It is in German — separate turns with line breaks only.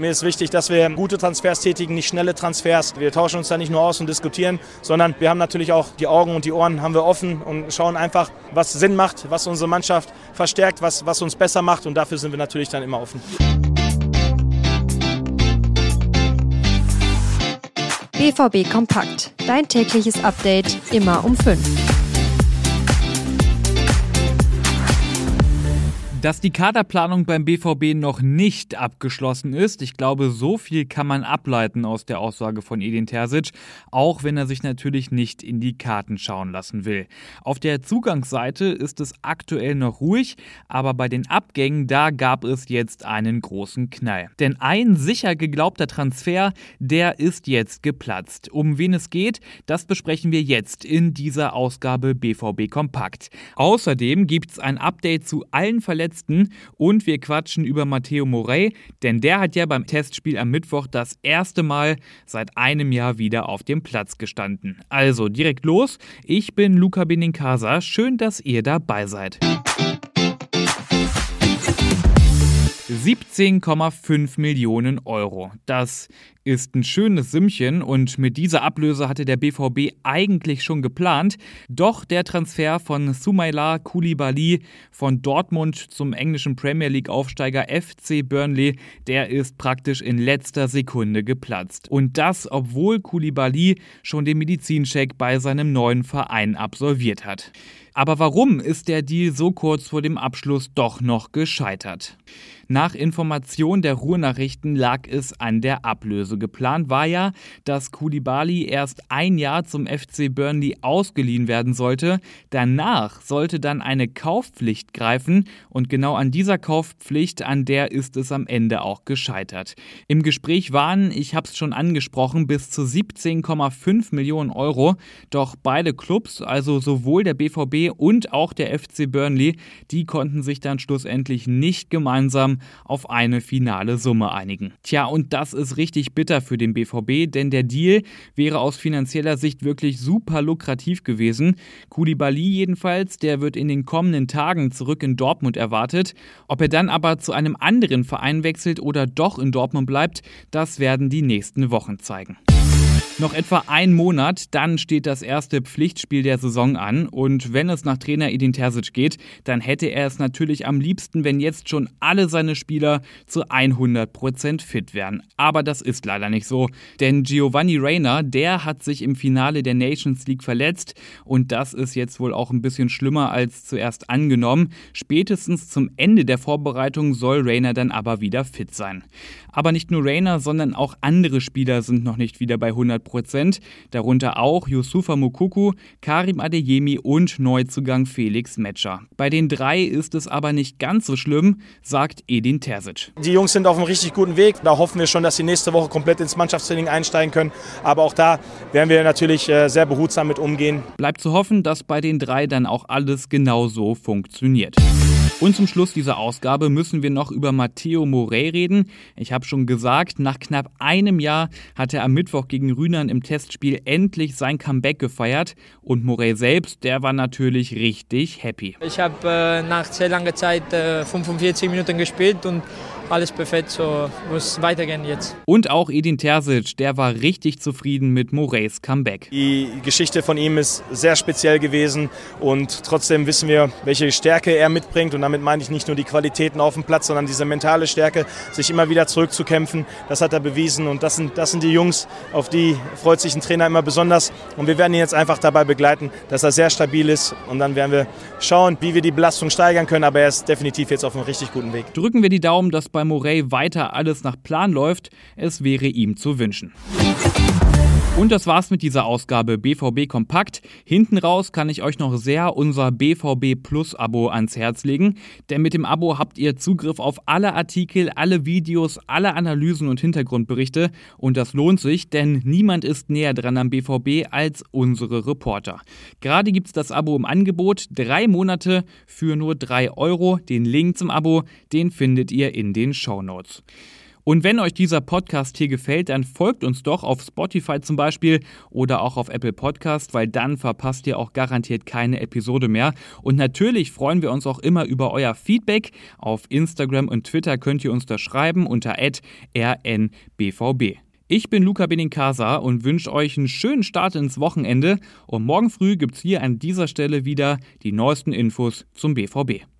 Mir ist wichtig, dass wir gute Transfers tätigen, nicht schnelle Transfers. Wir tauschen uns da nicht nur aus und diskutieren, sondern wir haben natürlich auch die Augen und die Ohren haben wir offen und schauen einfach, was Sinn macht, was unsere Mannschaft verstärkt, was, was uns besser macht und dafür sind wir natürlich dann immer offen.
BVB Kompakt. Dein tägliches Update immer um 5.
Dass die Kaderplanung beim BVB noch nicht abgeschlossen ist, ich glaube, so viel kann man ableiten aus der Aussage von Edin Terzic, auch wenn er sich natürlich nicht in die Karten schauen lassen will. Auf der Zugangsseite ist es aktuell noch ruhig, aber bei den Abgängen, da gab es jetzt einen großen Knall. Denn ein sicher geglaubter Transfer, der ist jetzt geplatzt. Um wen es geht, das besprechen wir jetzt in dieser Ausgabe BVB Kompakt. Außerdem gibt es ein Update zu allen Verletzungen Verletzten und wir quatschen über Matteo Morey, denn der hat ja beim Testspiel am Mittwoch das erste Mal seit einem Jahr wieder auf dem Platz gestanden. Also direkt los, ich bin Luca Benincasa, schön, dass ihr dabei seid. 17,5 Millionen Euro. Das ist ein schönes Sümmchen und mit dieser Ablöse hatte der BVB eigentlich schon geplant. Doch der Transfer von Sumaila Koulibaly von Dortmund zum englischen Premier League Aufsteiger FC Burnley, der ist praktisch in letzter Sekunde geplatzt. Und das, obwohl Koulibaly schon den Medizincheck bei seinem neuen Verein absolviert hat. Aber warum ist der Deal so kurz vor dem Abschluss doch noch gescheitert? Nach Information der Ruhrnachrichten lag es an der Ablöse. Geplant war ja, dass Koulibaly erst ein Jahr zum FC Burnley ausgeliehen werden sollte. Danach sollte dann eine Kaufpflicht greifen und genau an dieser Kaufpflicht, an der ist es am Ende auch gescheitert. Im Gespräch waren, ich habe es schon angesprochen, bis zu 17,5 Millionen Euro. Doch beide Clubs, also sowohl der BVB und auch der FC Burnley, die konnten sich dann schlussendlich nicht gemeinsam auf eine finale Summe einigen. Tja, und das ist richtig bitter für den BVB, denn der Deal wäre aus finanzieller Sicht wirklich super lukrativ gewesen. Koulibaly jedenfalls, der wird in den kommenden Tagen zurück in Dortmund erwartet. Ob er dann aber zu einem anderen Verein wechselt oder doch in Dortmund bleibt, das werden die nächsten Wochen zeigen. Noch etwa ein Monat, dann steht das erste Pflichtspiel der Saison an. Und wenn es nach Trainer Edin Terzic geht, dann hätte er es natürlich am liebsten, wenn jetzt schon alle seine Spieler zu 100% fit wären. Aber das ist leider nicht so. Denn Giovanni Reyna, der hat sich im Finale der Nations League verletzt. Und das ist jetzt wohl auch ein bisschen schlimmer als zuerst angenommen. Spätestens zum Ende der Vorbereitung soll Reyna dann aber wieder fit sein. Aber nicht nur Reyna, sondern auch andere Spieler sind noch nicht wieder bei 100 Prozent. Darunter auch Yusufa Mukuku, Karim Adeyemi und Neuzugang Felix Metscher. Bei den drei ist es aber nicht ganz so schlimm, sagt Edin Terzic.
Die Jungs sind auf einem richtig guten Weg. Da hoffen wir schon, dass sie nächste Woche komplett ins Mannschaftstraining einsteigen können. Aber auch da werden wir natürlich äh, sehr behutsam mit umgehen.
Bleibt zu hoffen, dass bei den drei dann auch alles genauso funktioniert. Und zum Schluss dieser Ausgabe müssen wir noch über Matteo Morey reden. Ich habe schon gesagt, nach knapp einem Jahr hat er am Mittwoch gegen Rühnern im Testspiel endlich sein Comeback gefeiert. Und Morey selbst, der war natürlich richtig happy.
Ich habe äh, nach sehr langer Zeit äh, 45 Minuten gespielt und alles perfekt, so muss weitergehen jetzt.
Und auch Edin Terzic, der war richtig zufrieden mit Morays Comeback.
Die Geschichte von ihm ist sehr speziell gewesen und trotzdem wissen wir, welche Stärke er mitbringt und damit meine ich nicht nur die Qualitäten auf dem Platz, sondern diese mentale Stärke, sich immer wieder zurückzukämpfen. Das hat er bewiesen und das sind, das sind die Jungs, auf die freut sich ein Trainer immer besonders und wir werden ihn jetzt einfach dabei begleiten, dass er sehr stabil ist und dann werden wir schauen, wie wir die Belastung steigern können, aber er ist definitiv jetzt auf einem richtig guten Weg.
Drücken wir die Daumen, dass bei Morey weiter alles nach Plan läuft, es wäre ihm zu wünschen. Und das war's mit dieser Ausgabe BVB Kompakt. Hinten raus kann ich euch noch sehr unser BVB Plus Abo ans Herz legen, denn mit dem Abo habt ihr Zugriff auf alle Artikel, alle Videos, alle Analysen und Hintergrundberichte und das lohnt sich, denn niemand ist näher dran am BVB als unsere Reporter. Gerade gibt's das Abo im Angebot, drei Monate für nur drei Euro. Den Link zum Abo, den findet ihr in den Show Notes. Und wenn euch dieser Podcast hier gefällt, dann folgt uns doch auf Spotify zum Beispiel oder auch auf Apple Podcast, weil dann verpasst ihr auch garantiert keine Episode mehr. Und natürlich freuen wir uns auch immer über euer Feedback. Auf Instagram und Twitter könnt ihr uns das schreiben unter rnbvb. Ich bin Luca Benincasa und wünsche euch einen schönen Start ins Wochenende. Und morgen früh gibt es hier an dieser Stelle wieder die neuesten Infos zum BVB.